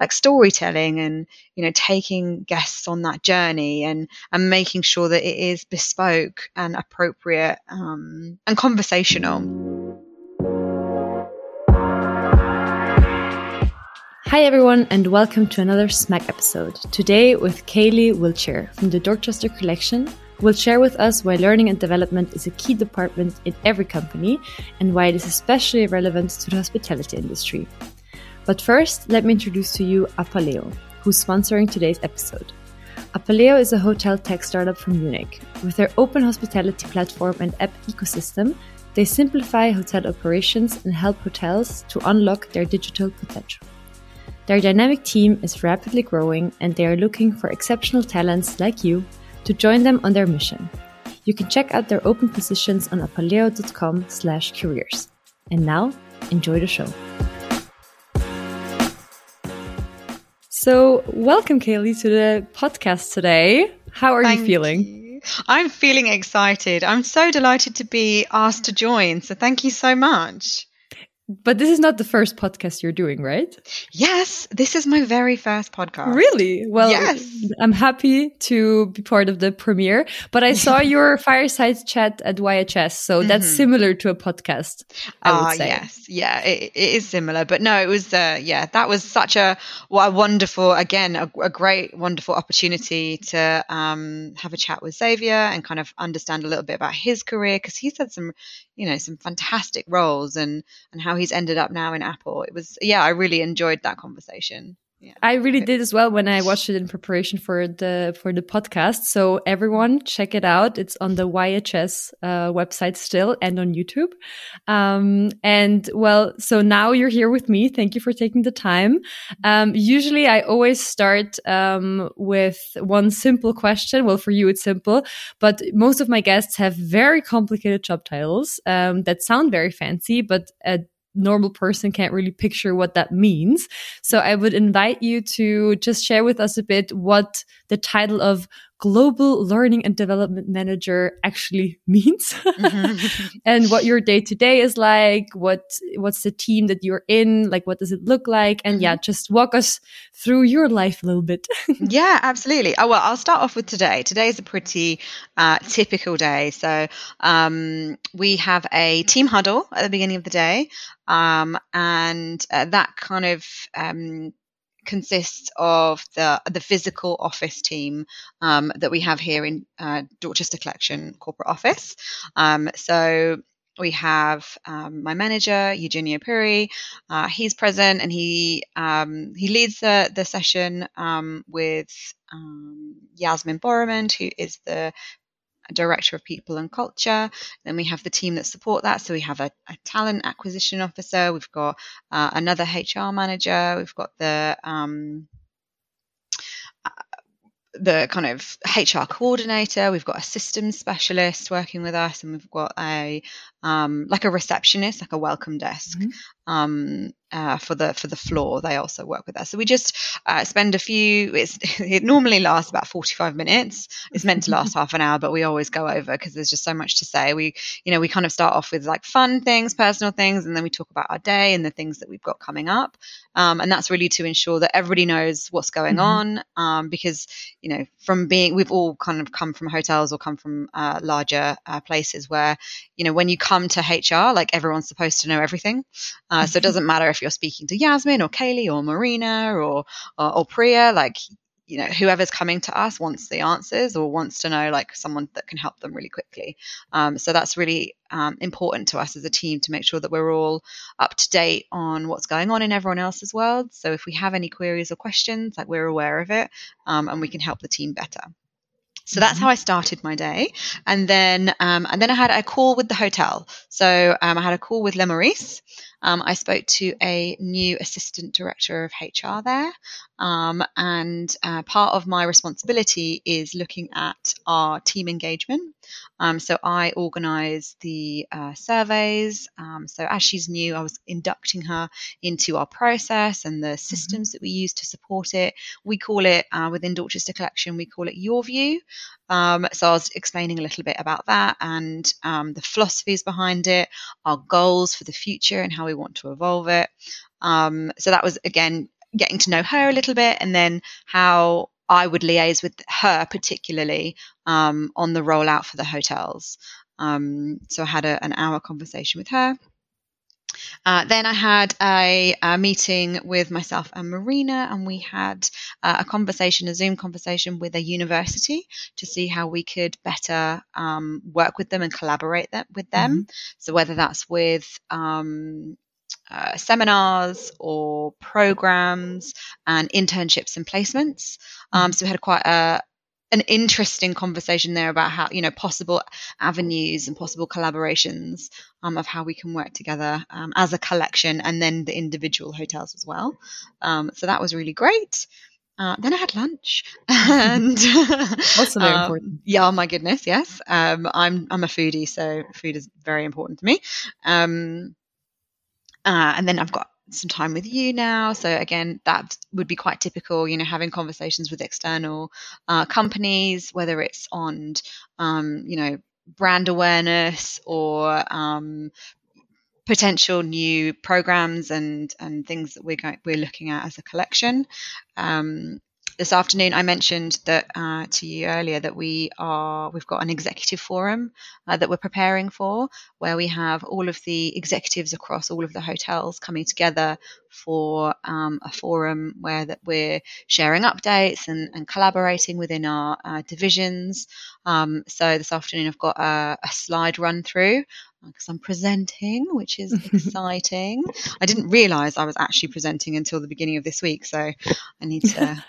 like storytelling and you know taking guests on that journey and and making sure that it is bespoke and appropriate um, and conversational. Hi, everyone, and welcome to another Smack episode. Today, with Kayleigh Wiltshire from the Dorchester Collection, who will share with us why learning and development is a key department in every company and why it is especially relevant to the hospitality industry. But first, let me introduce to you Apaleo, who's sponsoring today's episode. Apaleo is a hotel tech startup from Munich. With their open hospitality platform and app ecosystem, they simplify hotel operations and help hotels to unlock their digital potential. Their dynamic team is rapidly growing and they are looking for exceptional talents like you to join them on their mission. You can check out their open positions on apaleo.com slash careers. And now, enjoy the show. So, welcome, Kayleigh, to the podcast today. How are Thank you feeling? you. I'm feeling excited. I'm so delighted to be asked to join. So thank you so much. But this is not the first podcast you're doing, right? Yes, this is my very first podcast. Really? Well, Yes. I'm happy to be part of the premiere. But I saw your fireside chat at YHS, so that's Mhm. similar to a podcast. Ah, would say. yes, yeah, it, it is similar, but no, it was, uh, yeah, that was such a, what a wonderful, again, a, a great, wonderful opportunity to um, have a chat with Xavier and kind of understand a little bit about his career because he's had some, you know, some fantastic roles and and how he's ended up now in Apple. It was, yeah, I really enjoyed that conversation. Yeah. I really did as well when I watched it in preparation for the for the podcast. So everyone, check it out. It's on the YHS uh, website still and on YouTube. Um, and well, so now you're here with me. Thank you for taking the time. Um, usually, I always start um, with one simple question. Well, for you, it's simple, but most of my guests have very complicated job titles um, that sound very fancy, but a normal person can't really picture what that means. So I would invite you to just share with us a bit what the title of Global Learning and Development Manager actually means and what your day to day is like, what what's the team that you're in, like what does it look like? And yeah, just walk us through your life a little bit. yeah, absolutely. Oh, well, I'll start off with today. Today is a pretty uh, typical day. So um, we have a team huddle at the beginning of the day, um, and uh, that kind of um, consists of the the physical office team um, that we have here in uh, Dorchester Collection corporate office. Um, so we have um, my manager Eugenio Pirri. Uh, he's present and he um, he leads the the session um, with um, Yasmin Boromond, who is the director of people and culture. Then we have the team that support that. So we have a, a talent acquisition officer. We've got uh, another HR manager. We've got the um, the kind of HR coordinator. We've got a systems specialist working with us, and we've got a um, like a receptionist, like a welcome desk Mhm. um, uh, for the for the floor. They also work with us. So we just uh, spend a few. It's, it normally lasts about forty five minutes. It's meant to last half an hour, but we always go over because there's just so much to say. We you know we kind of start off with like fun things, personal things, and then we talk about our day and the things that we've got coming up. Um, and that's really to ensure that everybody knows what's going Mhm. on um, because you know from being we've all kind of come from hotels or come from uh, larger uh, places where you know when you come to hr like everyone's supposed to know everything. Uh, so it doesn't matter if you're speaking to yasmin or kayleigh or marina or or, or priya like you know whoever's coming to us wants the answers or wants to know like someone that can help them really quickly. Um, so that's really um, important to us as a team to make sure that we're all up to date on what's going on in everyone else's world. So if we have any queries or questions like we're aware of it um, and we can help the team better so that's Mhm. how I started my day, and then um, and then I had a call with the hotel. So um, I had a call with Le Meurice. Um, I spoke to a new assistant director of HR there, um, and uh, part of my responsibility is looking at our team engagement. Um, so I organise the uh, surveys. Um, so as she's new, I was inducting her into our process and the systems that we use to support it. We call it uh, within Dorchester Collection, we call it Your View. Um, so I was explaining a little bit about that and um, the philosophies behind it, our goals for the future, and how we want to evolve it. Um, so that was again getting to know her a little bit, and then how I would liaise with her particularly um, on the rollout for the hotels. Um, so I had a, an hour conversation with her. Uh, then I had a, a, meeting with myself and Marina, and we had uh, a conversation, a Zoom conversation with a university to see how we could better um, work with them and collaborate that, with them. Mm-hmm. So whether that's with um, uh, seminars or programs and internships and placements. Um, so we had quite a, an interesting conversation there about how you know possible avenues and possible collaborations um, of how we can work together um, as a collection and then the individual hotels as well. Um, so that was really great. Uh, then I had lunch, and also very um, important. Yeah, oh my goodness, yes. Um, I'm I'm a foodie, so food is very important to me. Um, uh, and then I've got some time with you now. So again, that would be quite typical, you know, having conversations with external uh, companies, whether it's on, um, you know, brand awareness or um, potential new programs and and things that we're going, we're looking at as a collection. Um, this afternoon I mentioned that uh, to you earlier that we are we've got an executive forum uh, that we're preparing for where we have all of the executives across all of the hotels coming together for um, a forum where that we're sharing updates and, and collaborating within our uh, divisions. Um, so this afternoon I've got a, a slide run through because I'm presenting, which is exciting. I didn't realize I was actually presenting until the beginning of this week, so I need to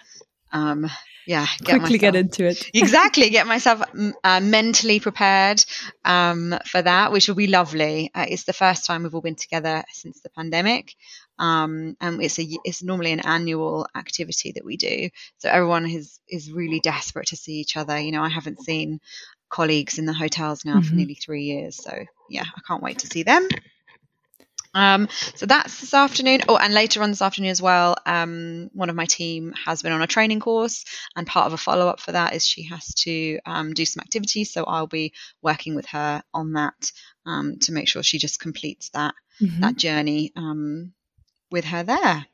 um, yeah, get quickly myself, get into it. exactly, get myself uh, mentally prepared um, for that, which will be lovely. Uh, it's the first time we've all been together since the pandemic, um, and it's a it's normally an annual activity that we do. So everyone is is really desperate to see each other. You know, I haven't seen colleagues in the hotels now mm-hmm. for nearly three years, so yeah, I can't wait to see them. Um, so that's this afternoon. Oh, and later on this afternoon as well, um, one of my team has been on a training course, and part of a follow up for that is she has to um, do some activities. So I'll be working with her on that um, to make sure she just completes that mm-hmm. that journey um, with her there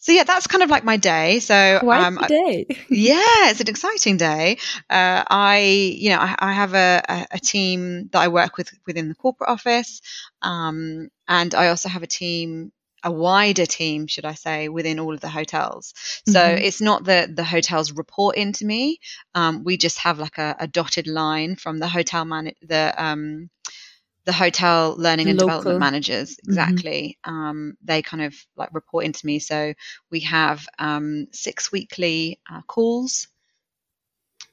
so yeah, that's kind of like my day. So Quite um, day. yeah, it's an exciting day. Uh, I, you know, I, I have a, a, a, team that I work with within the corporate office, um, and I also have a team, a wider team, should I say, within all of the hotels. So mm-hmm. it's not that the hotels report into me. Um, we just have like a, a, dotted line from the hotel man, the um, the hotel learning and Local. development managers mm-hmm. exactly mm-hmm. um, they kind of like report into me so we have um, six weekly uh, calls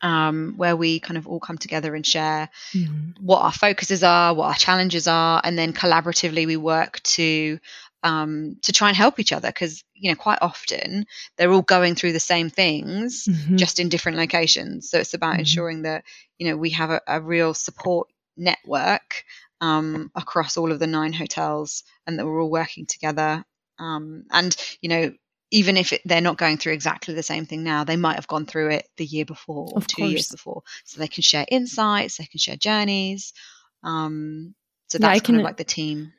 um, where we kind of all come together and share mm-hmm. what our focuses are what our challenges are and then collaboratively we work to um, to try and help each other because you know quite often they're all going through the same things mm-hmm. just in different locations so it's about mm-hmm. ensuring that you know we have a, a real support network um, across all of the nine hotels and that we're all working together. Um, and, you know, even if it, they're not going through exactly the same thing now, they might have gone through it the year before or of two course. years before. So they can share insights, they can share journeys. Um, so that's yeah, kind of like the team.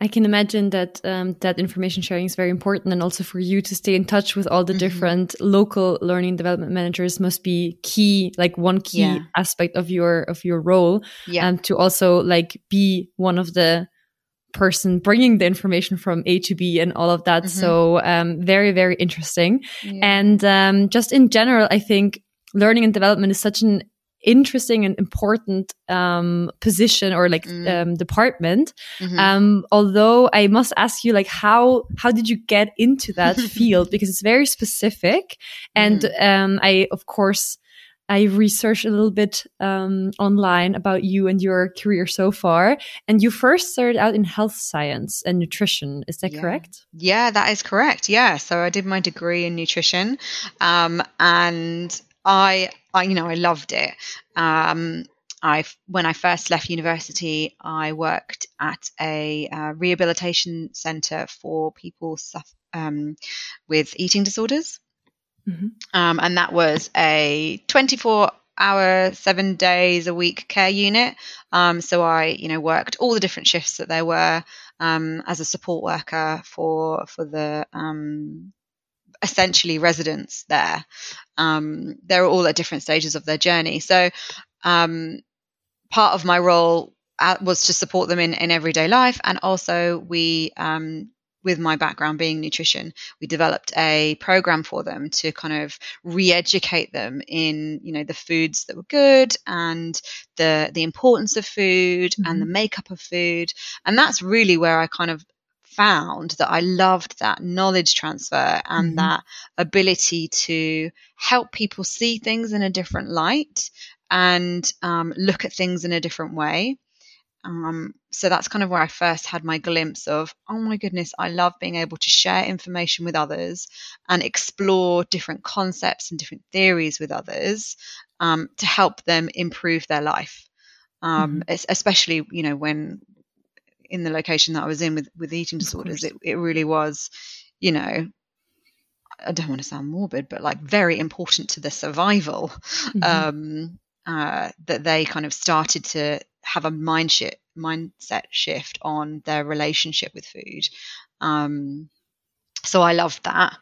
I can imagine that um, that information sharing is very important, and also for you to stay in touch with all the mm-hmm. different local learning development managers must be key, like one key yeah. aspect of your of your role, yeah. and to also like be one of the person bringing the information from A to B and all of that. Mm-hmm. So um, very very interesting, yeah. and um, just in general, I think learning and development is such an interesting and important um, position or like mm. um, department. Mm-hmm. Um, although I must ask you, like, how how did you get into that field? Because it's very specific, and mm. I of course. I researched a little bit um, online about you and your career so far. And you first started out in health science and nutrition. Is that yeah. correct? Yeah, that is correct. Yeah. So I did my degree in nutrition. Um, and I, I you know, I loved it. Um, I when I first left university, I worked at a uh, rehabilitation centre for people um, with eating disorders, mm-hmm. um, and that was a 24 hour, seven days a week care unit. Um, so I, you know, worked all the different shifts that there were um, as a support worker for for the um, essentially residents there. Um, they're all at different stages of their journey. So, um, part of my role uh, was to support them in, in everyday life, and also we um, with my background being nutrition, we developed a program for them to kind of re-educate them in, you know, the foods that were good and the the importance of food mm-hmm. and the mm-hmm. makeup of food. And that's really where I kind of found that I loved that knowledge transfer and mm-hmm. that ability to help people see things in a different light and um, look at things in a different way. Um, so that's kind of where I first had my glimpse of, oh my goodness, I love being able to share information with others and explore different concepts and different theories with others um, to help them improve their life. Um, mm-hmm. Especially, you know, when in the location that I was in with, with eating disorders, it, it really was, you know, I don't want to sound morbid, but like very important to the survival mm-hmm. um, uh, that they kind of started to have a mind shift, mindset shift on their relationship with food. Um, so I love that.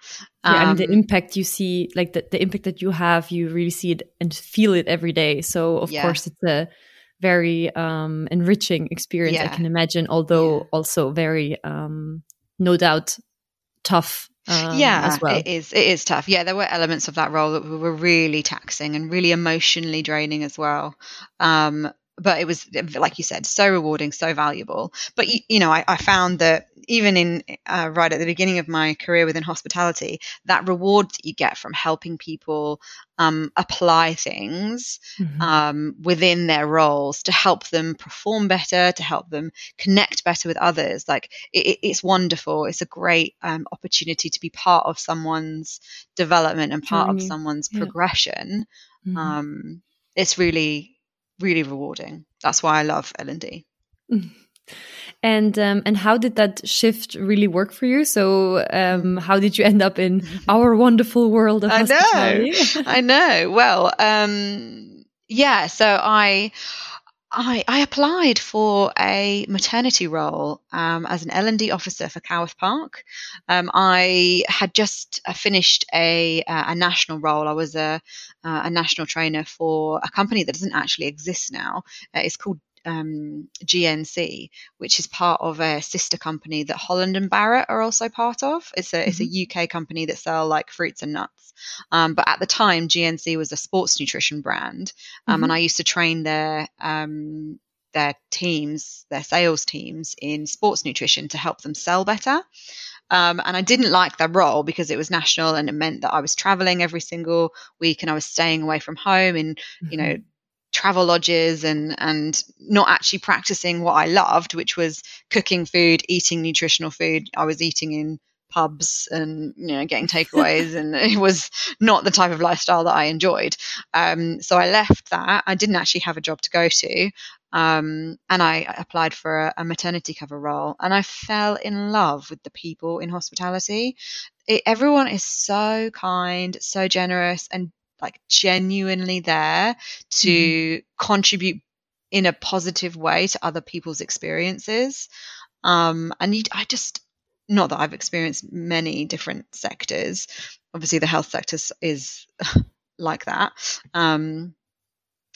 Um, yeah, and the um, impact you see, like the, the impact that you have, you really see it and feel it every day. So of yeah. course, it's a very um, enriching experience. Yeah. I can imagine, although yeah. also very, um, no doubt, tough um, yeah, well. it is. It is tough. Yeah, there were elements of that role that were really taxing and really emotionally draining as well. Um, but it was like you said so rewarding so valuable but you, you know I, I, found that even in uh, right at the beginning of my career within hospitality that reward that you get from helping people um, apply things mm-hmm. um, within their roles to help them perform better to help them connect better with others like it, it's wonderful it's a great um, opportunity to be part of someone's development and part of someone's yeah. progression mm-hmm. Um, it's really really rewarding. That's why I love L and D. And um, and how did that shift really work for you? So um, how did you end up in our wonderful world of I know, I know. Well, um, yeah. So I I, I applied for a maternity role um, as an L&D officer for Coworth Park. Um, I had just uh, finished a, uh, a national role. I was a, uh, a national trainer for a company that doesn't actually exist now. It's called um, GNC, which is part of a sister company that Holland and Barrett are also part of. It's a mm-hmm. it's a mm-hmm. UK company that sell like fruits and nuts. Um, but at the time, GNC was a sports nutrition brand, um, mm-hmm. and I used to train their um, their teams, their sales teams in sports nutrition to help them sell better. Um, and I didn't like that role because it was national and it meant that I was traveling every single week and I was staying away from home in, mm-hmm. you know, travel lodges and and not actually practicing what I loved, which was cooking food, eating nutritional food. I was eating in pubs and you know getting takeaways and it was not the type of lifestyle that I enjoyed. Um, so I left that. I didn't actually have a job to go to. Um, and I applied for a, a, maternity cover role and I fell in love with the people in hospitality. It, everyone is so kind, so generous and like genuinely there to mm-hmm. contribute in a positive way to other people's experiences. Um, and you, I just, not that I've experienced many different sectors. Obviously, the health sector is like that. Um,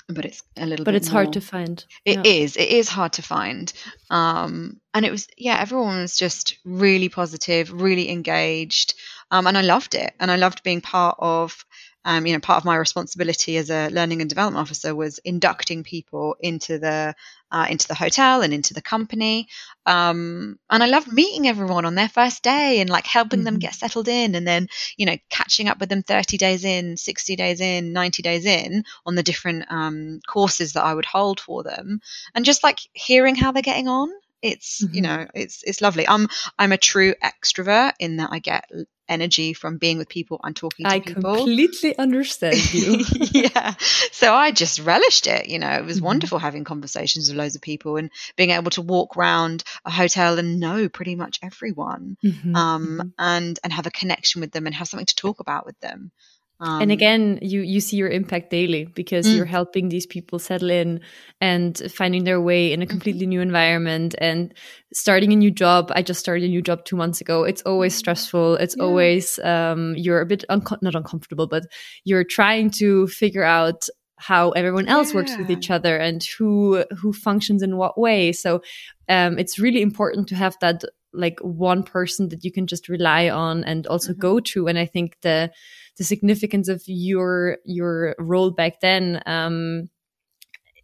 but it's a little but it's more. hard to find It yeah. is. it is hard to find um and it was yeah everyone was just really positive really engaged um and i loved it and i loved being part of um, you know, part of my responsibility as a learning and development officer was inducting people into the uh, into the hotel and into the company. Um, and I loved meeting everyone on their first day and like helping mm-hmm. them get settled in, and then you know catching up with them thirty days in, sixty days in, ninety days in on the different um, courses that I would hold for them, and just like hearing how they're getting on it's mm-hmm. you know it's it's lovely i'm i'm a true extrovert in that i get energy from being with people and talking to I people. I completely understand you. yeah. So I just relished it. You know, it was mm-hmm. wonderful having conversations with loads of people and being able to walk around a hotel and know pretty much everyone mm-hmm. Um, mm-hmm. and, and have a connection with them and have something to talk about with them. Um, and again, you you see your impact daily because mm. you're helping these people settle in and finding their way in a completely new environment and starting a new job. I just started a new job two months ago. It's always mm. stressful. It's yeah. always um, you're a bit not uncomfortable, but you're trying to figure out how everyone else yeah. works with each other and who who functions in what way. So um, it's really important to have that like one person that you can just rely on and also mm-hmm. go to. And I think the the significance of your your role back then um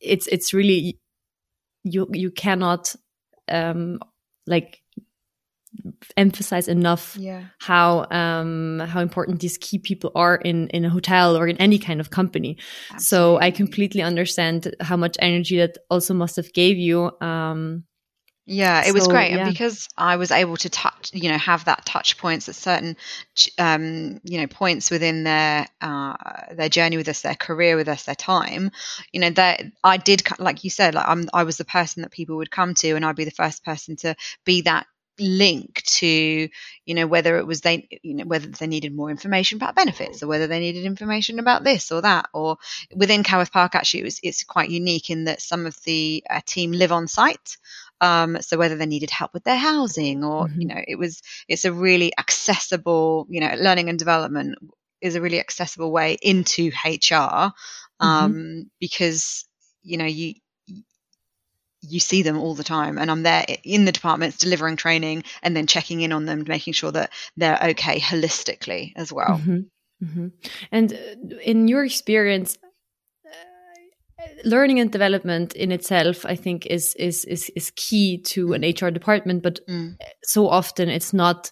it's it's really you you cannot um like emphasize enough yeah. how um how important these key people are in in a hotel or in any kind of company Absolutely. so i completely understand how much energy that also must have gave you um yeah, it so, was great, yeah. and because I was able to touch, you know, have that touch points at certain, um, you know, points within their uh, their journey with us, their career with us, their time, you know, that I did, like you said, like I'm, I was the person that people would come to, and I'd be the first person to be that link to you know whether it was they you know whether they needed more information about benefits or whether they needed information about this or that or within Coworth Park actually it was it's quite unique in that some of the uh, team live on site um, so whether they needed help with their housing or, mm-hmm. you know, it was, it's a really accessible, you know, learning and development is a really accessible way into HR mm-hmm. um, mm-hmm. because, you know, you, you see them all the time and i'm there in the departments delivering training and then checking in on them making sure that they're okay holistically as well mm-hmm. Mm-hmm. and uh, in your experience learning and development in itself i think is is is, is key to an hr department but mm. so often it's not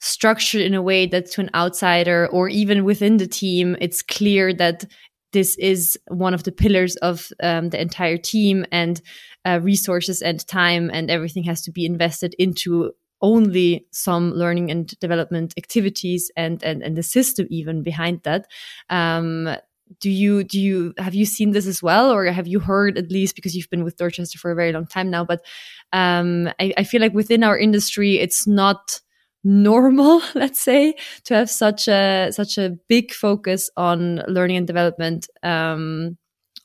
structured in a way that to an outsider or even within the team it's clear that this is one of the pillars of um, the entire team and uh, resources and time and everything has to be invested into only some learning and development activities and and, and the system even behind that um, do you do you have you seen this as well or have you heard at least because you've been with dorchester for a very long time now but um, I, I, feel like within our industry it's not normal let's say to have such a such a big focus on learning and development um,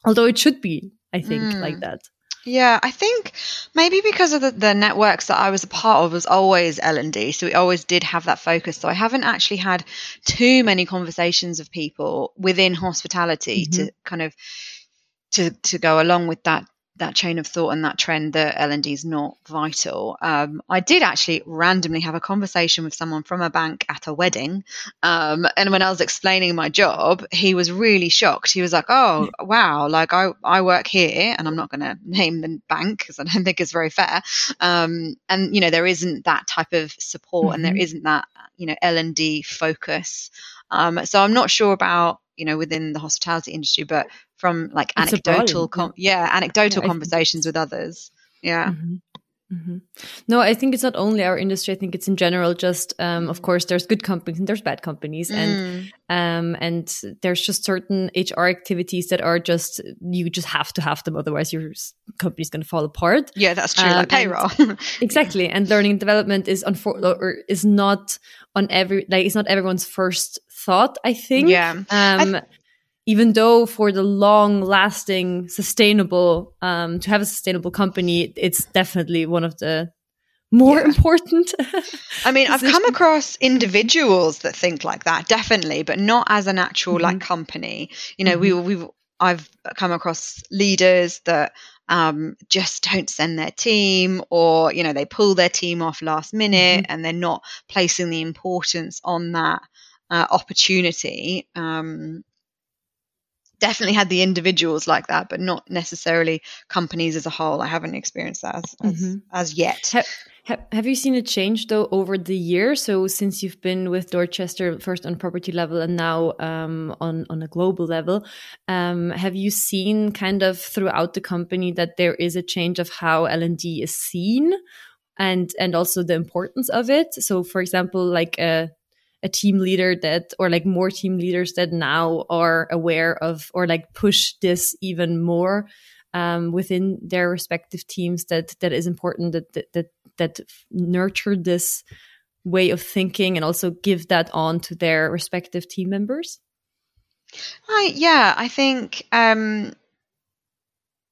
although it should be i think mm. like that yeah, I think maybe because of the, the networks that I was a part of was always L and D, so we always did have that focus. So I haven't actually had too many conversations of people within hospitality mm-hmm. to kind of to to go along with that that chain of thought and that trend that L&D is not vital. Um, I did actually randomly have a conversation with someone from a bank at a wedding. Um, and when I was explaining my job, he was really shocked. He was like, oh, wow, like I, I work here and I'm not going to name the bank because I don't think it's very fair. Um, and, you know, there isn't that type of support mm-hmm. and there mm-hmm. isn't that, you know, L&D focus. Um, so I'm not sure about, you know, within the hospitality industry, but from like it's anecdotal, com- yeah, anecdotal yeah, conversations with others. Yeah. Mm-hmm. Mm-hmm. No, I think it's not only our industry. I think it's in general. Just, um, of course, there's good companies and there's bad companies, mm. and um, and there's just certain HR activities that are just you just have to have them, otherwise your company's going to fall apart. Yeah, that's true. Um, like payroll. and, exactly, and learning and development is unfor- or is not on every like it's not everyone's first thought. I think. Yeah. Um, even though for the long lasting sustainable um, to have a sustainable company it's definitely one of the more yeah. important i mean i've come across individuals that think like that definitely but not as an actual mm-hmm. like company you know mm-hmm. we we've i've come across leaders that um, just don't send their team or you know they pull their team off last minute mm-hmm. and they're not placing the importance on that uh, opportunity um, definitely had the individuals like that, but not necessarily companies as a whole. I haven't experienced that as, as, mm-hmm. as yet. Have, have, have, you seen a change though over the year? So since you've been with Dorchester first on property level and now um, on on a global level, um, have you seen kind of throughout the company that there is a change of how L and D is seen? And and also the importance of it. So, for example, like a a team leader that or like more team leaders that now are aware of or like push this even more um, within their respective teams that that is important that that that, that nurture this way of thinking and also give that on to their respective team members? I, yeah, I think um,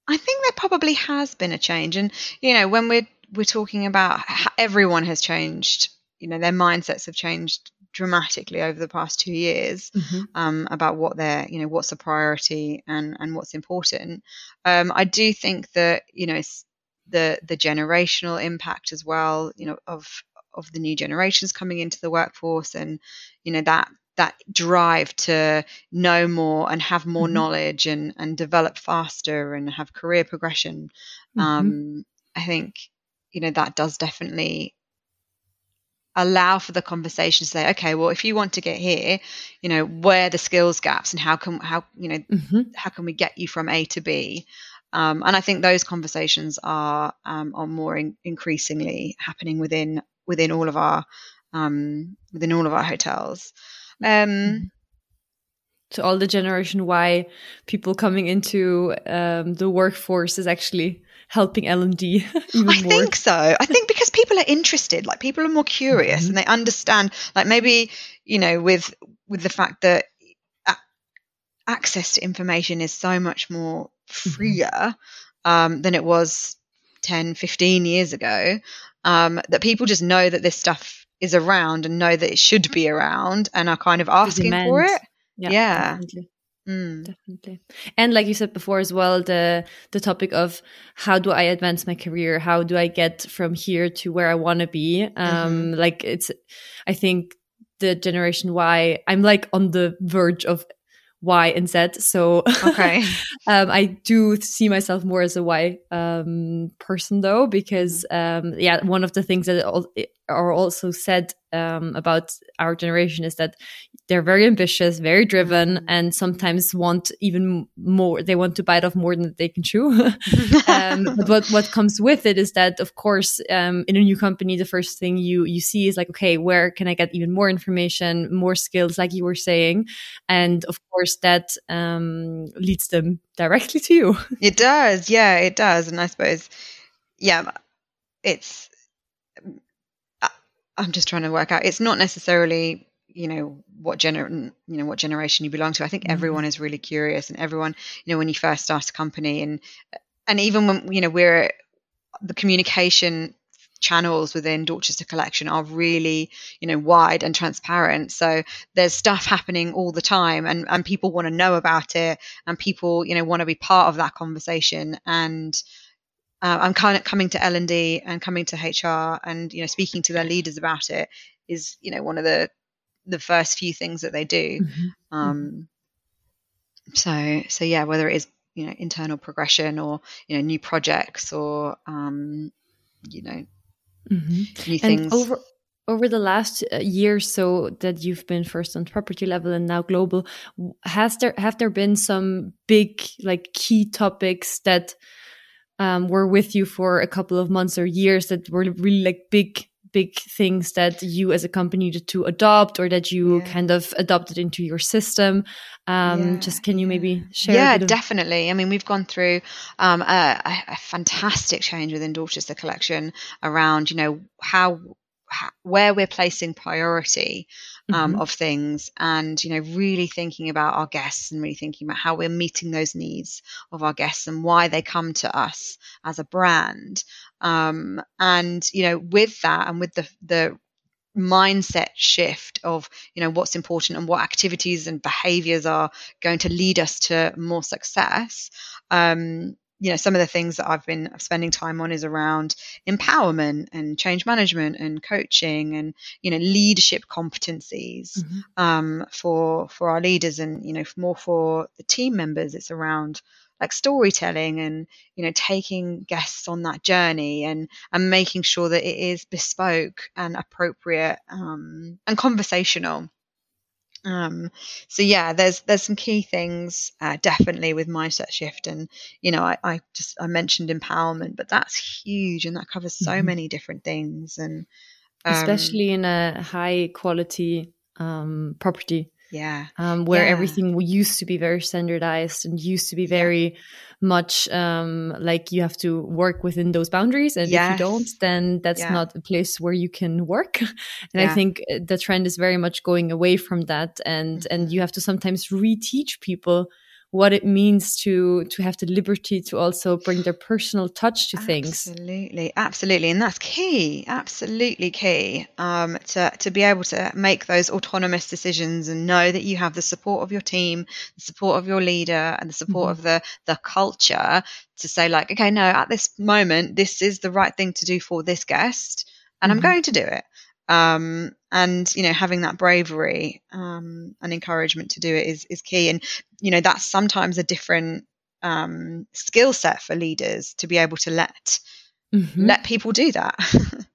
I think there probably has been a change, and you know, when we're we're talking about everyone has changed, you know, their mindsets have changed dramatically over the past two years mm-hmm. um, about what they're, you know, what's a priority and and what's important. Um, I do think that you know the the generational impact as well, you know, of of the new generations coming into the workforce and you know that that drive to know more and have more mm-hmm. knowledge and and develop faster and have career progression mm-hmm. um, i think you know that does definitely allow for the conversation to say okay well if you want to get here you know where are the skills gaps and how can how you know mm-hmm. how can we get you from a to b um, and I think those conversations are um, are more in, increasingly happening within within all of our um, within all of our hotels. Um, so all the Generation Y people coming into um, the workforce is actually helping L&D. I more. think so. I think because people are interested, like people are more curious mm-hmm. and they understand. Like maybe you know with with the fact that access to information is so much more mm-hmm. freer mm-hmm. um, than it was 10, 15 years ago um, that people just know that this stuff is around and know that it should be around and are kind of asking for it. Yeah. yeah. Definitely. Mm. Definitely. And like you said before as well, the the topic of how do I advance my career? How do I get from here to where I want to be? Um, mm-hmm. like it's I think the generation Y, I'm like on the verge of Y and Z. So okay. um, I do see myself more as a Y um, person though, because um, yeah, one of the things that are also said um, about our generation is that they're very ambitious, very driven, mm-hmm. and sometimes want even more. They want to bite off more than they can chew. um, but what what comes with it is that, of course, um, in a new company, the first thing you you see is like, okay, where can I get even more information, more skills, like you were saying, and of course that um, leads them directly to you. It does, yeah, it does, and I suppose, yeah, it's I'm just trying to work out. It's not necessarily you know what gener you know what generation you belong to. I think mm-hmm. everyone is really curious, and everyone you know when you first start a company, and and even when you know we're the communication channels within Dorchester Collection are really, you know, wide and transparent. So there's stuff happening all the time and, and people want to know about it and people, you know, want to be part of that conversation. And uh, I'm kind of coming to L and D and coming to HR and you know speaking to their leaders about it is you know one of the the first few things that they do. Mm-hmm. Um, so so yeah, whether it is you know internal progression or you know new projects or um, you know mm-hmm. new things. Over over the last uh, year or so that you've been first on property level and now global, has there have there been some big like key topics that um, were with you for a couple of months or years that were really like big big things that you as a company needed to adopt or that you yeah. kind of adopted into your system um, yeah. just can you maybe share yeah definitely i mean we've gone through um, a, a, fantastic change within Dorchester collection around you know how where we're placing priority um, mm-hmm. of things and you know really thinking about our guests and really thinking about how we're meeting those needs of our guests and why they come to us as a brand um, and you know with that and with the the mindset shift of you know what's important and what activities and behaviors are going to lead us to more success um, you know some of the things that I've been spending time on is around empowerment and change management and coaching and you know leadership competencies mm-hmm. um, for for our leaders and you know more for the team members. It's around like storytelling and you know taking guests on that journey and and making sure that it is bespoke and appropriate um, and conversational um, so yeah, there's there's some key things uh, definitely with mindset shift, and you know I, I just I mentioned empowerment, but that's huge and that covers so mm-hmm. many different things, and um, especially in a high quality um, property Yeah. Um, where Yeah. everything used to be very standardized and used to be very much um, like you have to work within those boundaries. And if you don't, then that's Yeah. not a place where you can work. and I think uh, the trend is very much going away from that. And, and Mm-hmm. you have to sometimes reteach people what it means to to have the liberty to also bring their personal touch to things. Absolutely, absolutely, and that's key. Absolutely key um, to to be able to make those autonomous decisions and know that you have the support of your team, the support of your leader, and the support Mhm. of the the culture to say like, okay, no, at this moment, this is the right thing to do for this guest, and Mhm. I'm going to do it. Um, and you know, having that bravery um, and encouragement to do it is is key. And you know, that's sometimes a different um, skill set for leaders to be able to let Mhm. let people do that.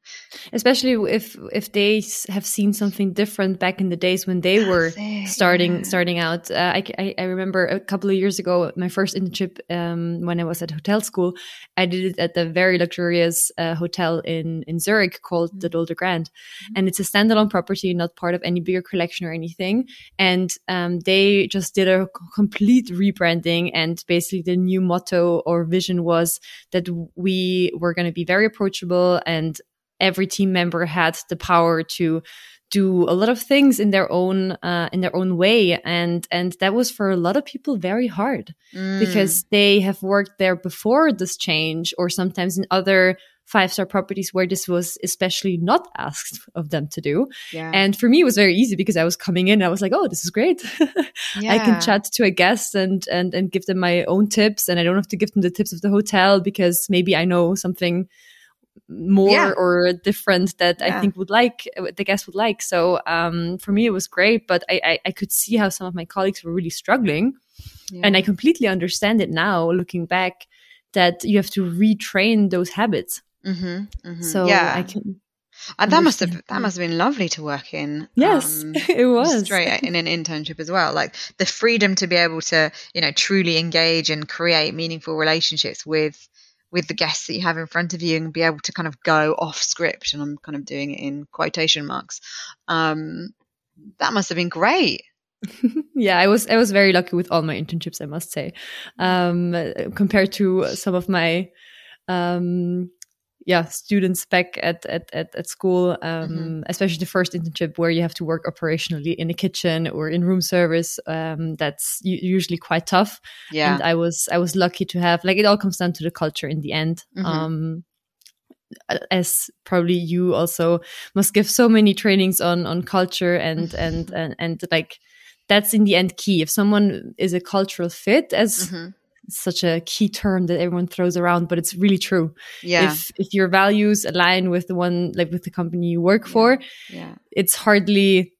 especially if if they have seen something different back in the days when they were it, starting yeah. starting out. Uh, I, I I remember a couple of years ago, my first internship um, when I was at hotel school. I did it at the very luxurious uh, hotel in in Zurich called Mm-hmm. the Dolder Grand, and it's a standalone property, not part of any bigger collection or anything. And um, they just did a complete rebranding, and basically the new motto or vision was that we were going to be very approachable and every team member had the power to do a lot of things in their own uh, in their own way. And and that was for a lot of people very hard Mm, because they have worked there before this change or sometimes in other five star properties where this was especially not asked of them to do. Yeah, and for me it was very easy because i was coming in i was like oh this is great. I can chat to a guest and and and give them my own tips and i don't have to give them the tips of the hotel because maybe i know something more Yeah. or different that I think would like the guest would like. So um, for me, it was great, but I, I, I could see how some of my colleagues were really struggling, yeah. and I completely understand it now, looking back, that you have to retrain those habits. Mhm, mhm. So yeah, I can. And that must have that must have been lovely to work in. Yes, um, it was. straight in an internship as well. Like the freedom to be able to, you know, truly engage and create meaningful relationships with with the guests that you have in front of you and be able to kind of go off script and I'm kind of doing it in quotation marks. Um that must have been great. yeah, I was I was very lucky with all my internships, I must say, um, compared to some of my um, yeah students back at at at, at school, um, Mhm. especially the first internship where you have to work operationally in a kitchen or in room service. Um, that's usually quite tough, Yeah. and I was I was lucky to have like it all comes down to the culture in the end. Mhm. Um, as probably you also must give so many trainings on on culture and and and, and like that's in the end key if someone is a cultural fit as Mhm. Such a key term that everyone throws around but it's really true Yeah. if if your values align with the one like with the company you work for yeah. it's hardly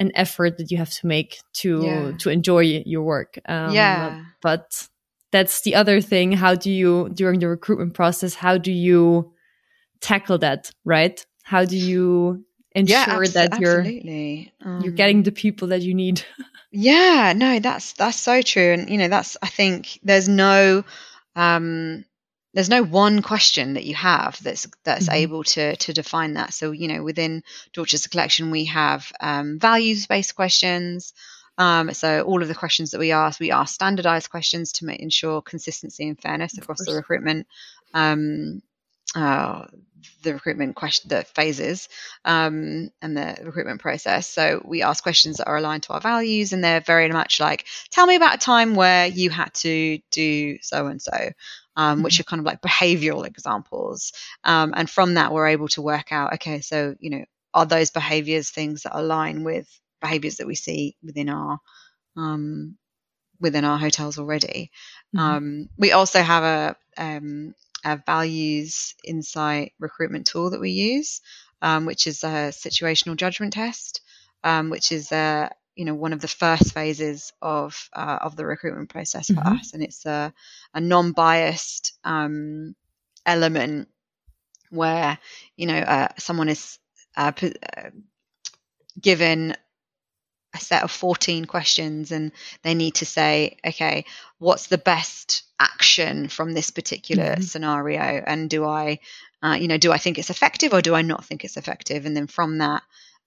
an effort that you have to make to Yeah. to enjoy your work um, Yeah. but that's the other thing how do you during the recruitment process how do you tackle that right how do you ensure Yeah, that you're absolutely. you're Um, getting the people that you need Yeah, no, that's that's so true, and you know that's I think there's no um, there's no one question that you have that's that's Mhm. able to to define that. So you know within Dorchester Collection we have um, values based questions. Um, so all of the questions that we ask, we ask standardized questions to make, ensure consistency and fairness across the recruitment. Um, uh, the recruitment question, the phases, um, and the recruitment process. So we ask questions that are aligned to our values, and they're very much like, "Tell me about a time where you had to do so and so," um, which are kind of like behavioral examples. Um, and from that, we're able to work out, okay, so you know, are those behaviors things that align with behaviors that we see within our um, within our hotels already? Mhm. Um, we also have a, a values insight recruitment tool that we use, um, which is a situational judgment test, um, which is uh, you know one of the first phases of uh, of the recruitment process for Mhm. us, and it's a, a non-biased um, element where you know uh, someone is uh, p- uh, given a set of 14 questions and they need to say okay what's the best action from this particular Mhm. scenario and do i uh, you know do i think it's effective or do i not think it's effective and then from that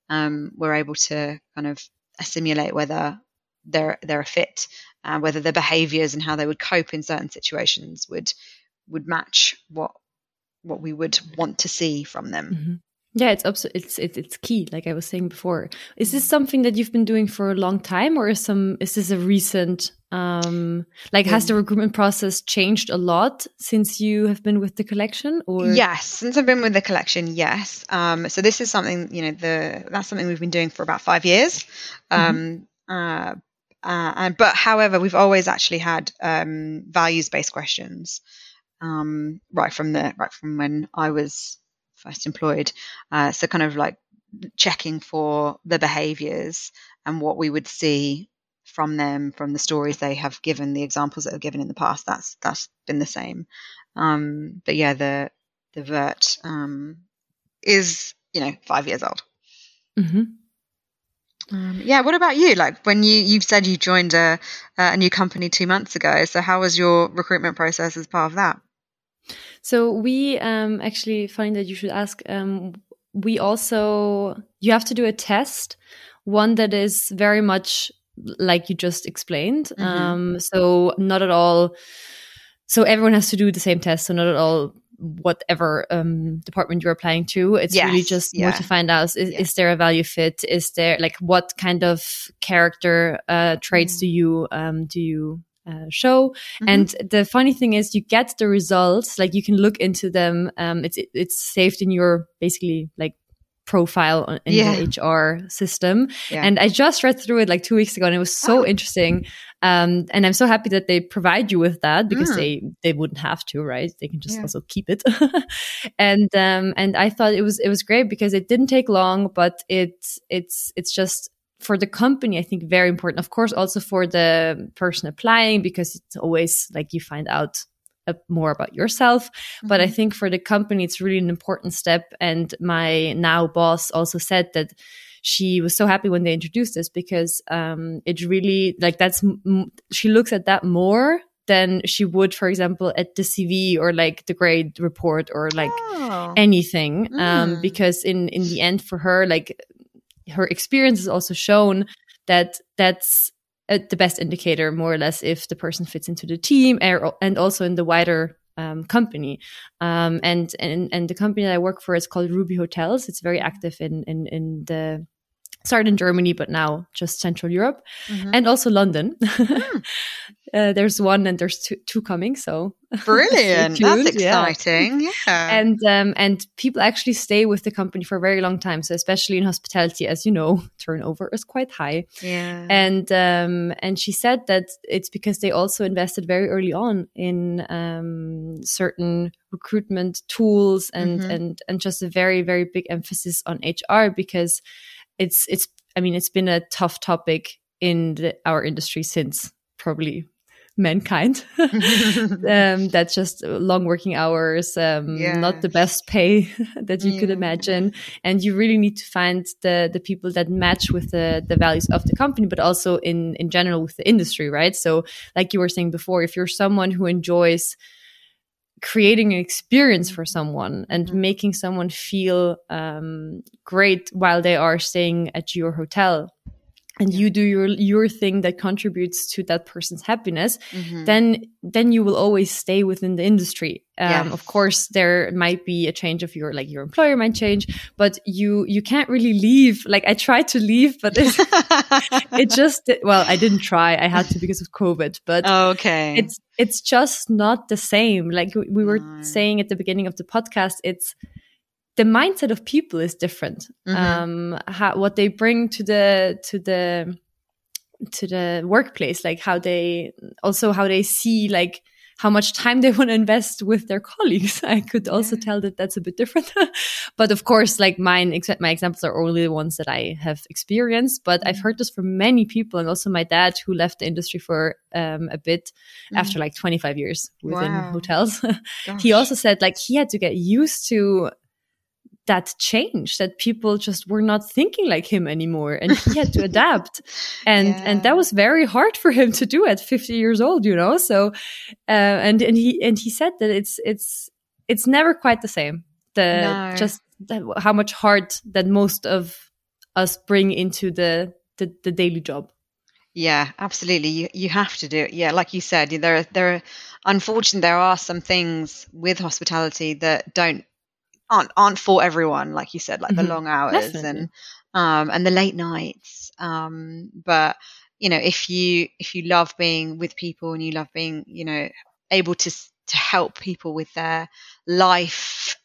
um, we're able to kind of assimilate whether they're they're a fit, uh, whether their behaviours and how they would cope in certain situations would would match what what we would want to see from them. Mm-hmm. Yeah, it's abs- it's it's it's key. Like I was saying before, is this something that you've been doing for a long time, or is some is this a recent? Um, like, has the recruitment process changed a lot since you have been with the collection? Or yes, since I've been with the collection, yes. Um, so this is something you know the that's something we've been doing for about five years. Um, mm-hmm. uh, uh, and, but however, we've always actually had um, values based questions um, right from the right from when I was first employed. Uh, so kind of like checking for the behaviors and what we would see from them, from the stories they have given, the examples that have given in the past. That's that's been the same. Um, but yeah, the the vert um, is you know five years old. Mm-hmm. Um, yeah. What about you? Like when you you've said you joined a a new company two months ago. So how was your recruitment process as part of that? So we um, actually find that you should ask. Um, we also you have to do a test, one that is very much like you just explained. Mm-hmm. Um, so not at all. So everyone has to do the same test. So not at all whatever um, department you're applying to. It's yes, really just yeah. more to find out is, yeah. is, there a value fit? Is there like what kind of character uh, traits mm. do you um, do you uh, show. Mm-hmm. And the funny thing is, you get the results. Like you can look into them. Um, it's it's saved in your basically like profile in yeah. the HR system. Yeah. And I just read through it like two weeks ago, and it was so oh. interesting. Um, and I'm so happy that they provide you with that because mm. they they wouldn't have to, right? They can just yeah. also keep it. and um, and I thought it was it was great because it didn't take long, but it it's it's just for the company, I think very important. Of course, also for the person applying, because it's always like you find out more about yourself. Mm-hmm. But I mm-hmm. think for the company, it's really an important step. And my now boss also said that she was so happy when they introduced this because um, it really like that's she looks at that more than she would, for example, at the CV or like the grade report or like oh. anything. Um, mm. Um, because in in the end, for her, like her experience has also shown that that's uh, the best indicator, more or less, if the person fits into the team and also in the wider um, company. Um, and, and and the company that I work for is called Ruby Hotels. It's very active in in, in the started in Germany, but now just Central Europe mm-hmm. and also London. mm. uh, there's one and there's two, two coming. So brilliant. That's exciting. Yeah. yeah. And, um, and people actually stay with the company for a very long time. So especially in hospitality, as you know, turnover is quite high. Yeah. And, um, and she said that it's because they also invested very early on in, um, certain recruitment tools and, mm-hmm. and, and just a very, very big emphasis on HR because it's it's I mean it's been a tough topic in the, our industry since probably mankind. um, that's just long working hours, um, yes. not the best pay that you yeah. could imagine, and you really need to find the the people that match with the the values of the company, but also in in general with the industry, right? So, like you were saying before, if you're someone who enjoys creating an experience for someone and mm-hmm. making someone feel um, great while they are staying at your hotel and you do your your thing that contributes to that person's happiness mm-hmm. then then you will always stay within the industry um, yes. of course there might be a change of your like your employer might change but you you can't really leave like i tried to leave but it just well i didn't try i had to because of covid but okay it's it's just not the same like we were no. saying at the beginning of the podcast it's the mindset of people is different. Mm-hmm. Um, how, what they bring to the to the to the workplace, like how they also how they see like how much time they want to invest with their colleagues. I could also yeah. tell that that's a bit different. but of course, like mine, except my examples are only the ones that I have experienced. But I've mm-hmm. heard this from many people, and also my dad, who left the industry for um, a bit mm. after like 25 years within wow. hotels. he also said like he had to get used to that change that people just were not thinking like him anymore and he had to adapt and yeah. and that was very hard for him to do at 50 years old you know so uh, and and he and he said that it's it's it's never quite the same the no. just how much heart that most of us bring into the the, the daily job. Yeah, absolutely. You you have to do it. Yeah, like you said, there are there are unfortunately there are some things with hospitality that don't aren't aren't for everyone. Like you said, like mm-hmm. the long hours Definitely. and um and the late nights. Um, but you know, if you if you love being with people and you love being you know able to to help people with their life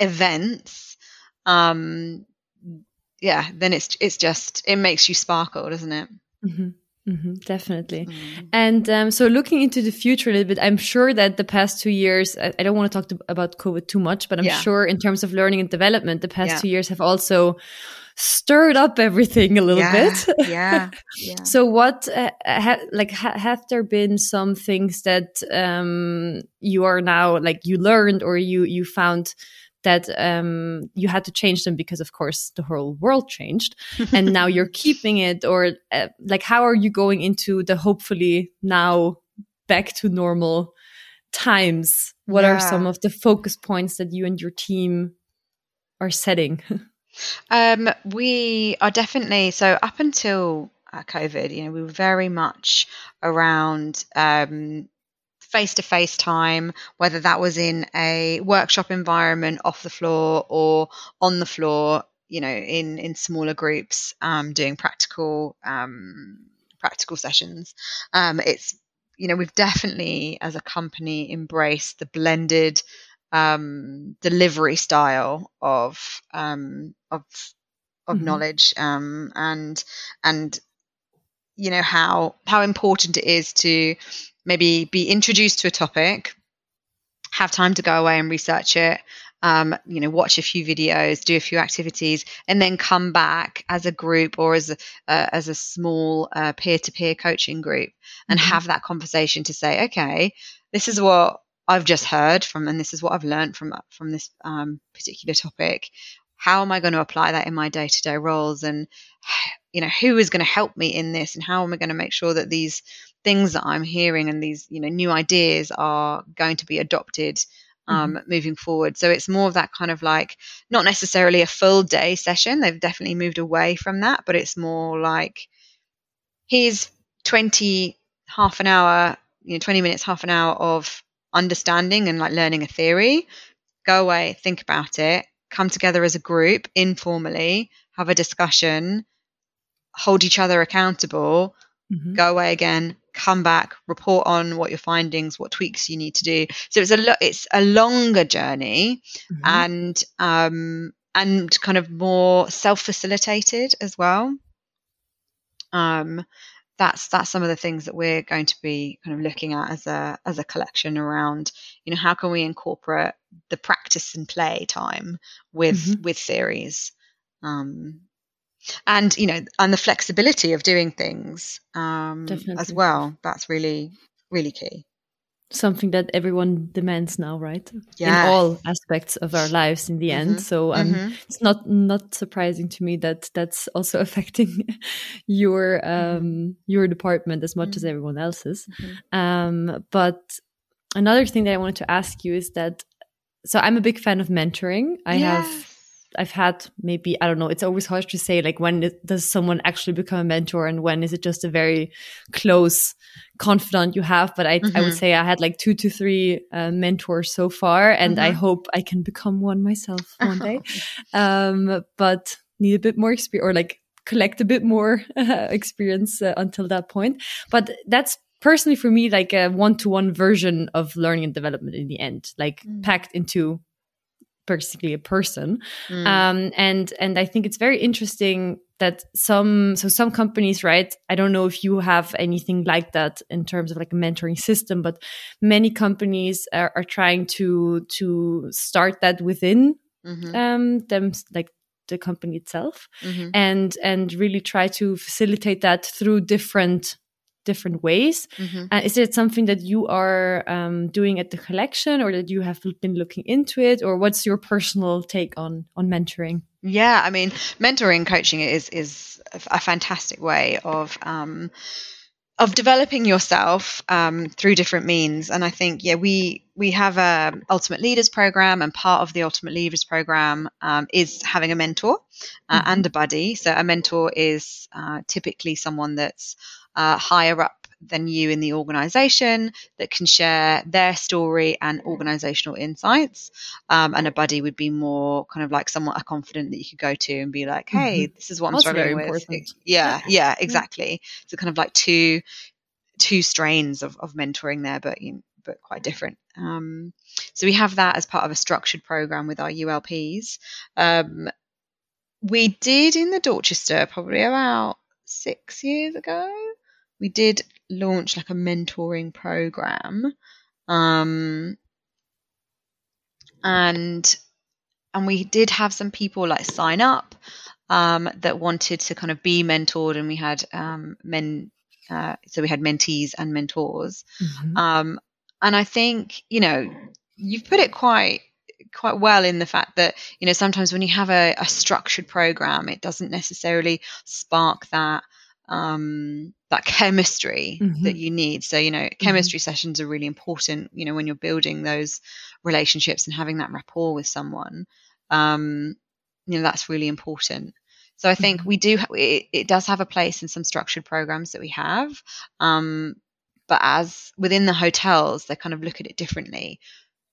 events, um, yeah, then it's it's just it makes you sparkle, doesn't it? Mm-hmm. Mm-hmm, definitely. Mm. And um, so, looking into the future a little bit, I'm sure that the past two years, I, I don't want to talk to, about COVID too much, but I'm yeah. sure in terms of learning and development, the past yeah. two years have also stirred up everything a little yeah. bit. yeah. so, what, uh, ha- like, ha- have there been some things that um, you are now, like, you learned or you you found that um, you had to change them because, of course, the whole world changed, and now you're keeping it, or uh, like how are you going into the hopefully now back to normal times? What yeah. are some of the focus points that you and your team are setting? um, we are definitely so up until uh, COVID, you know, we were very much around um, face to face time, whether that was in a workshop environment off the floor or on the floor, you know, in, in smaller groups, um, doing practical, um, practical sessions. Um, it's, you know, we've definitely as a company embraced the blended, um, delivery style of, um, of, of mm-hmm. knowledge, um, and, and, you know how how important it is to maybe be introduced to a topic, have time to go away and research it, um, you know, watch a few videos, do a few activities, and then come back as a group or as a uh, as a small peer to peer coaching group and mm-hmm. have that conversation to say, okay, this is what I've just heard from, and this is what I've learned from from this um, particular topic. How am I going to apply that in my day to day roles, and you know, who is going to help me in this, and how am I going to make sure that these things that I'm hearing and these, you know, new ideas are going to be adopted um, mm-hmm. moving forward. So it's more of that kind of like not necessarily a full day session. They've definitely moved away from that, but it's more like here's 20, half an hour, you know, 20 minutes, half an hour of understanding and like learning a theory. Go away, think about it, come together as a group informally, have a discussion, hold each other accountable, mm-hmm. go away again, come back, report on what your findings, what tweaks you need to do. So it's a lo- it's a longer journey, mm-hmm. and um, and kind of more self facilitated as well. Um, that's that's some of the things that we're going to be kind of looking at as a as a collection around you know how can we incorporate the practice and play time with mm-hmm. with theories um, and you know and the flexibility of doing things um, as well that's really really key something that everyone demands now right yeah. in all aspects of our lives in the mm-hmm. end so um, mm-hmm. it's not not surprising to me that that's also affecting your mm-hmm. um, mm-hmm. your department as much mm-hmm. as everyone else's mm-hmm. um, but another thing that i wanted to ask you is that so i'm a big fan of mentoring i yes. have I've had maybe I don't know. It's always hard to say like when does someone actually become a mentor and when is it just a very close confidant you have. But I mm-hmm. I would mm-hmm. say I had like two to three uh, mentors so far, and mm-hmm. I hope I can become one myself one day. um, but need a bit more experience or like collect a bit more uh, experience uh, until that point. But that's personally for me like a one-to-one version of learning and development in the end like mm. packed into basically a person mm. um, and and i think it's very interesting that some so some companies right i don't know if you have anything like that in terms of like a mentoring system but many companies are, are trying to to start that within mm-hmm. um, them like the company itself mm-hmm. and and really try to facilitate that through different different ways. Mm-hmm. Uh, is it something that you are um, doing at the collection, or that you have been looking into it, or what's your personal take on on mentoring? Yeah, I mean, mentoring coaching is is a fantastic way of. Um, of developing yourself um, through different means. And I think, yeah, we we have a Ultimate Leaders program, and part of the Ultimate Leaders program um, is having a mentor uh, mm-hmm. and a buddy. So a mentor is uh, typically someone that's uh, higher up than you in the organization that can share their story and organizational insights. Um, and a buddy would be more kind of like someone a confident that you could go to and be like, hey, mm-hmm. this is what I'm struggling with. Important. Yeah, yeah, exactly. So kind of like two two strains of, of mentoring there, but you know, but quite different. Um, so we have that as part of a structured program with our ULPs. Um, we did in the Dorchester probably about six years ago. We did launch like a mentoring program. Um, and and we did have some people like sign up um, that wanted to kind of be mentored, and we had um, men. Uh, so we had mentees and mentors, mm-hmm. um, and I think you know you've put it quite quite well in the fact that you know sometimes when you have a, a structured program, it doesn't necessarily spark that um, that chemistry mm-hmm. that you need. So, you know, mm-hmm. chemistry mm-hmm. sessions are really important, you know, when you're building those relationships and having that rapport with someone. Um, you know, that's really important. So I think mm-hmm. we do, it, it, does have a place in some structured programs that we have. Um, but as within the hotels, they kind of look at it differently.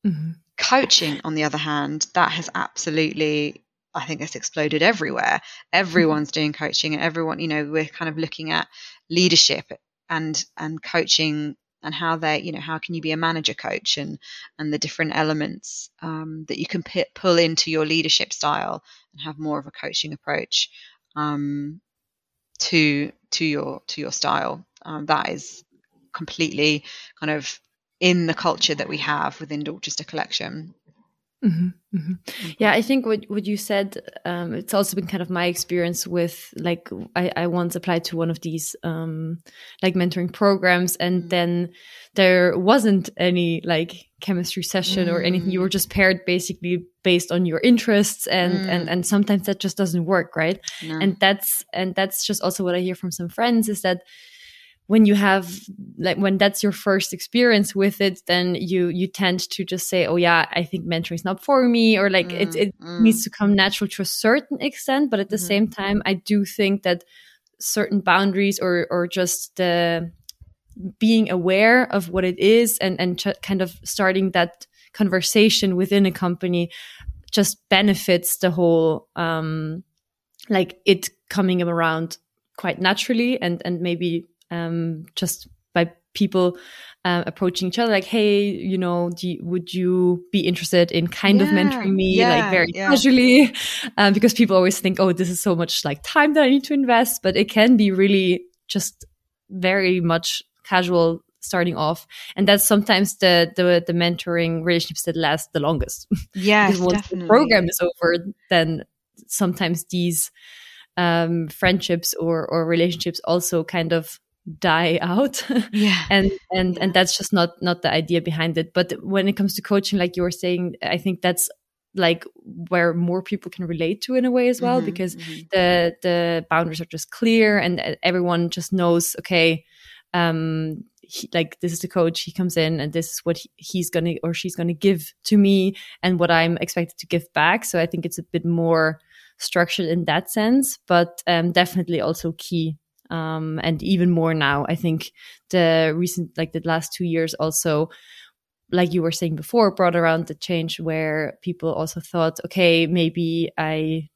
Mm-hmm. Coaching, on the other hand, that has absolutely I think it's exploded everywhere. Everyone's doing coaching, and everyone, you know, we're kind of looking at leadership and and coaching and how they, you know, how can you be a manager coach and and the different elements um, that you can p- pull into your leadership style and have more of a coaching approach um, to to your to your style. Um, that is completely kind of in the culture that we have within Dorchester Collection. Mm-hmm, mm-hmm. mm-hmm. Yeah, I think what what you said, um, it's also been kind of my experience with like I, I once applied to one of these um, like mentoring programs, and mm. then there wasn't any like chemistry session mm. or anything. You were mm. just paired basically based on your interests, and mm. and and sometimes that just doesn't work, right? No. And that's and that's just also what I hear from some friends is that when you have like when that's your first experience with it then you you tend to just say oh yeah i think mentoring is not for me or like mm, it, it mm. needs to come natural to a certain extent but at the mm. same time i do think that certain boundaries or or just the being aware of what it is and and kind of starting that conversation within a company just benefits the whole um like it coming around quite naturally and and maybe um, just by people uh, approaching each other like hey you know you, would you be interested in kind yeah, of mentoring me yeah, like very yeah. casually um, because people always think oh this is so much like time that i need to invest but it can be really just very much casual starting off and that's sometimes the the, the mentoring relationships that last the longest yeah once definitely. the program is over then sometimes these um, friendships or or relationships also kind of die out. Yeah. And and and that's just not not the idea behind it. But when it comes to coaching like you were saying i think that's like where more people can relate to in a way as well mm-hmm, because mm-hmm. the the boundaries are just clear and everyone just knows okay um he, like this is the coach. He comes in and this is what he, he's gonna or she's gonna give to me and what i'm expected to give back. So i think it's a bit more structured in that sense. But um, definitely also key um, and even more now. I think the recent, like the last two years, also, like you were saying before, brought around the change where people also thought, okay, maybe I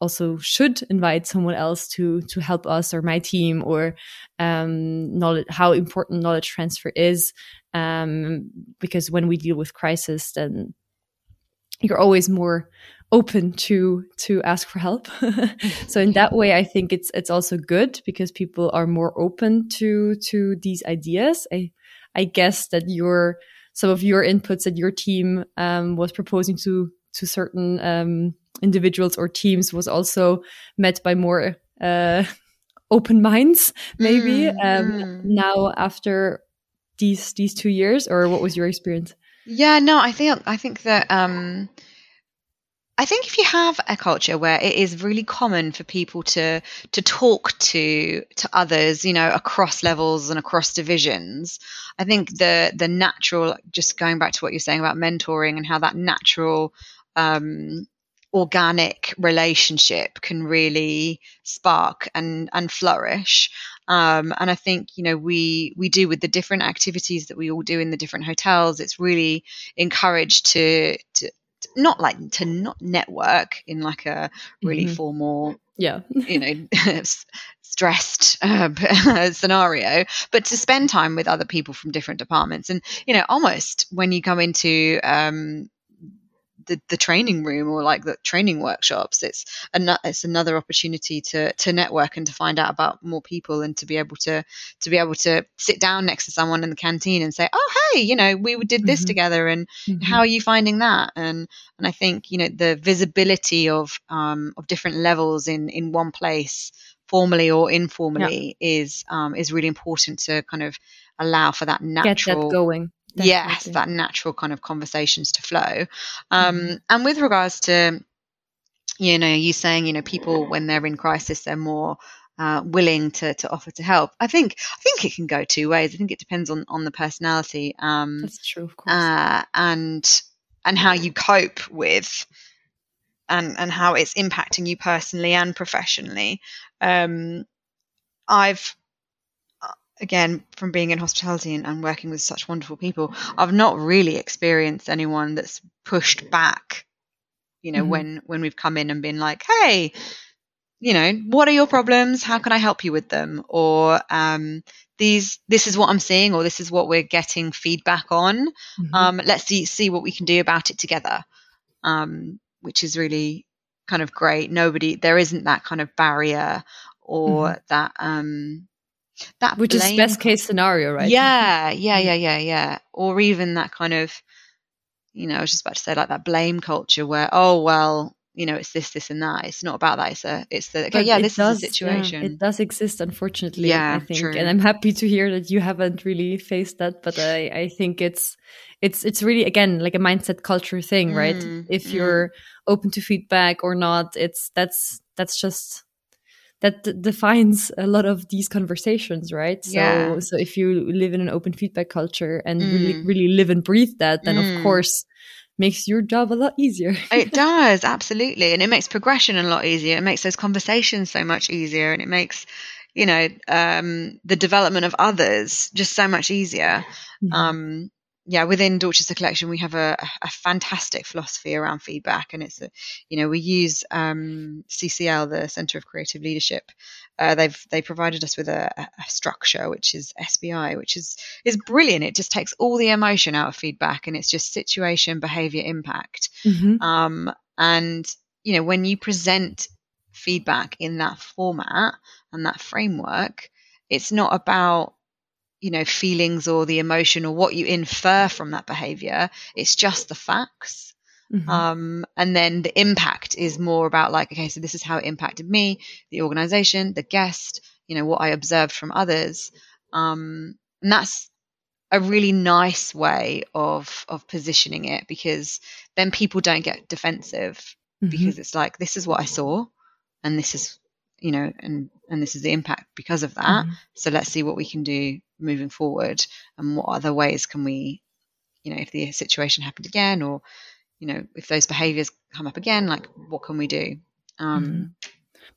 also should invite someone else to to help us or my team or um, knowledge how important knowledge transfer is um, because when we deal with crisis then you're always more open to to ask for help. So in that way i think it's it's also good because people are more open to to these ideas. I i guess that your some of your inputs that your team um, was proposing to to certain um, individuals or teams was also met by more uh, open minds maybe mm, um, mm. now after these these two years or what was your experience? Yeah no i think i think that um I think if you have a culture where it is really common for people to to talk to to others, you know, across levels and across divisions, I think the the natural, just going back to what you're saying about mentoring and how that natural um, organic relationship can really spark and and flourish. Um, and I think you know we we do with the different activities that we all do in the different hotels. It's really encouraged to to not like to not network in like a really mm-hmm. formal yeah you know stressed uh, scenario but to spend time with other people from different departments and you know almost when you come into um, the, the training room or like the training workshops it's an, it's another opportunity to to network and to find out about more people and to be able to to be able to sit down next to someone in the canteen and say oh hey you know we did this mm-hmm. together and mm-hmm. how are you finding that and and I think you know the visibility of um, of different levels in in one place formally or informally yeah. is um, is really important to kind of allow for that natural Get that going Definitely. yes that natural kind of conversations to flow um, mm-hmm. and with regards to you know you saying you know people when they're in crisis they're more uh, willing to, to offer to help. I think I think it can go two ways. I think it depends on, on the personality. Um, That's true, of course. Uh, and and how you cope with and and how it's impacting you personally and professionally. Um, I've again, from being in hospitality and, and working with such wonderful people, I've not really experienced anyone that's pushed back. You know, mm-hmm. when when we've come in and been like, "Hey, you know, what are your problems? How can I help you with them?" Or um, these, this is what I'm seeing, or this is what we're getting feedback on. Mm-hmm. Um, let's see see what we can do about it together. Um, which is really kind of great. Nobody, there isn't that kind of barrier or mm-hmm. that um that which blame. is best case scenario, right? Yeah, yeah, yeah, yeah, yeah. Or even that kind of, you know, I was just about to say like that blame culture where, oh well, you know, it's this, this, and that. It's not about that. It's a, it's the okay, but yeah, this does, is the situation. Yeah, it does exist, unfortunately. Yeah, I think, true. and I'm happy to hear that you haven't really faced that. But I, I think it's, it's, it's really again like a mindset culture thing, right? Mm, if mm. you're open to feedback or not, it's that's that's just that d- defines a lot of these conversations right so yeah. so if you live in an open feedback culture and mm. really really live and breathe that then mm. of course makes your job a lot easier it does absolutely and it makes progression a lot easier it makes those conversations so much easier and it makes you know um, the development of others just so much easier mm-hmm. um, yeah, within Dorchester Collection, we have a, a, fantastic philosophy around feedback, and it's a, you know, we use um, CCL, the Centre of Creative Leadership. Uh, they've they provided us with a, a, structure which is SBI, which is is brilliant. It just takes all the emotion out of feedback, and it's just situation, behaviour, impact. Mm-hmm. Um, and you know, when you present feedback in that format and that framework, it's not about you know feelings or the emotion or what you infer from that behavior it's just the facts mm-hmm. um, and then the impact is more about like okay so this is how it impacted me the organization the guest you know what i observed from others um, and that's a really nice way of of positioning it because then people don't get defensive mm-hmm. because it's like this is what i saw and this is you know and and this is the impact because of that mm-hmm. so let's see what we can do moving forward and what other ways can we you know if the situation happened again or you know if those behaviors come up again like what can we do um mm-hmm.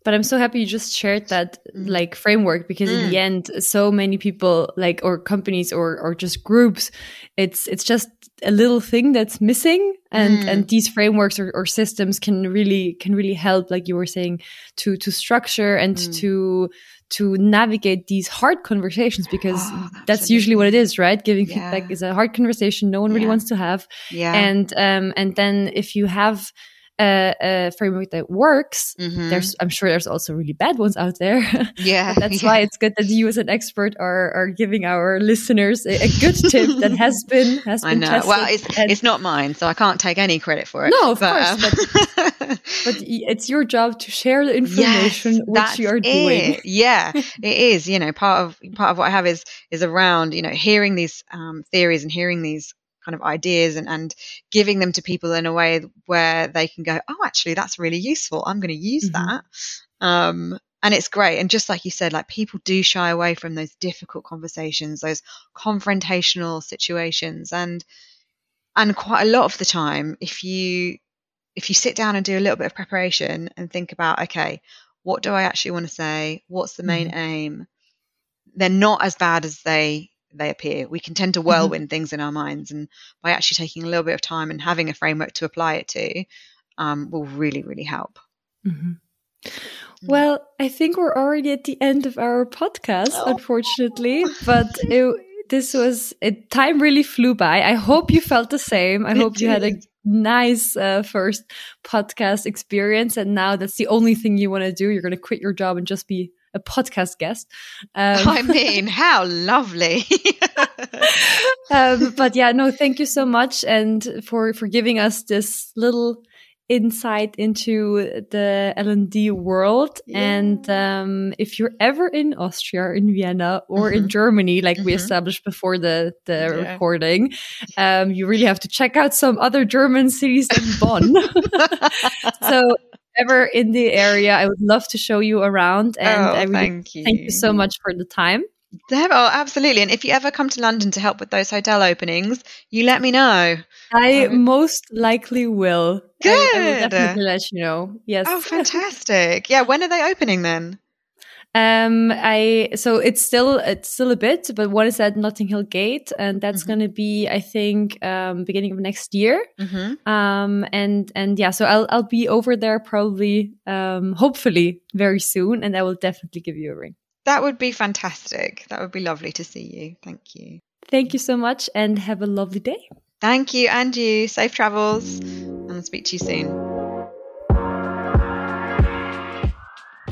But i'm so happy you just shared that mm. like framework because mm. in the mm. end so many people like or companies or or just groups it's it's just a little thing that's missing and mm. and these frameworks or, or, systems can really can really help like you were saying to to structure and mm. to to navigate these hard conversations because oh, that's usually what it is right giving yeah. feedback is a hard conversation no one really yeah. wants to have yeah and um and then if you have a, a framework that works. Mm-hmm. There's, I'm sure there's also really bad ones out there. Yeah, that's yeah. why it's good that you, as an expert, are are giving our listeners a, a good tip that has been has I been know. Tested well, it's it's not mine, so I can't take any credit for it. No, of but, course, um, but, but, it's your job to share the information yes, which you are doing. Yeah, it is. You know, part of part of what I have is is around you know hearing these um, theories and hearing these kind of ideas and, and giving them to people in a way where they can go, oh, actually, that's really useful. I'm going to use mm-hmm. that. Um, and it's great. And just like you said, like people do shy away from those difficult conversations, those confrontational situations. And, and quite a lot of the time, if you, if you sit down and do a little bit of preparation and think about, okay, what do I actually want to say? What's the main mm-hmm. aim? They're not as bad as they they appear. We can tend to whirlwind mm-hmm. things in our minds, and by actually taking a little bit of time and having a framework to apply it to, um, will really, really help. Mm-hmm. Mm. Well, I think we're already at the end of our podcast, oh. unfortunately, but it, this was it. Time really flew by. I hope you felt the same. I it hope did. you had a nice uh, first podcast experience, and now that's the only thing you want to do. You're going to quit your job and just be a podcast guest. Um, I mean, how lovely. um, but yeah, no, thank you so much, and for for giving us this little insight into the L&D world. Yeah. And um, if you're ever in Austria, in Vienna, or mm-hmm. in Germany, like mm-hmm. we established before the, the yeah. recording, um, you really have to check out some other German cities than Bonn. so ever in the area, I would love to show you around. And oh, I really thank you. thank you so much for the time. Oh, absolutely. And if you ever come to London to help with those hotel openings, you let me know. I um, most likely will. Good. I, I will definitely let you know. Yes. Oh, fantastic. yeah. When are they opening then? Um, I so it's still it's still a bit, but one is at Notting Hill Gate, and that's mm-hmm. going to be I think um, beginning of next year. Mm-hmm. Um, and and yeah, so I'll I'll be over there probably um, hopefully very soon, and I will definitely give you a ring. That would be fantastic. That would be lovely to see you. Thank you. Thank you so much, and have a lovely day. Thank you, and you. Safe travels, and I'll speak to you soon.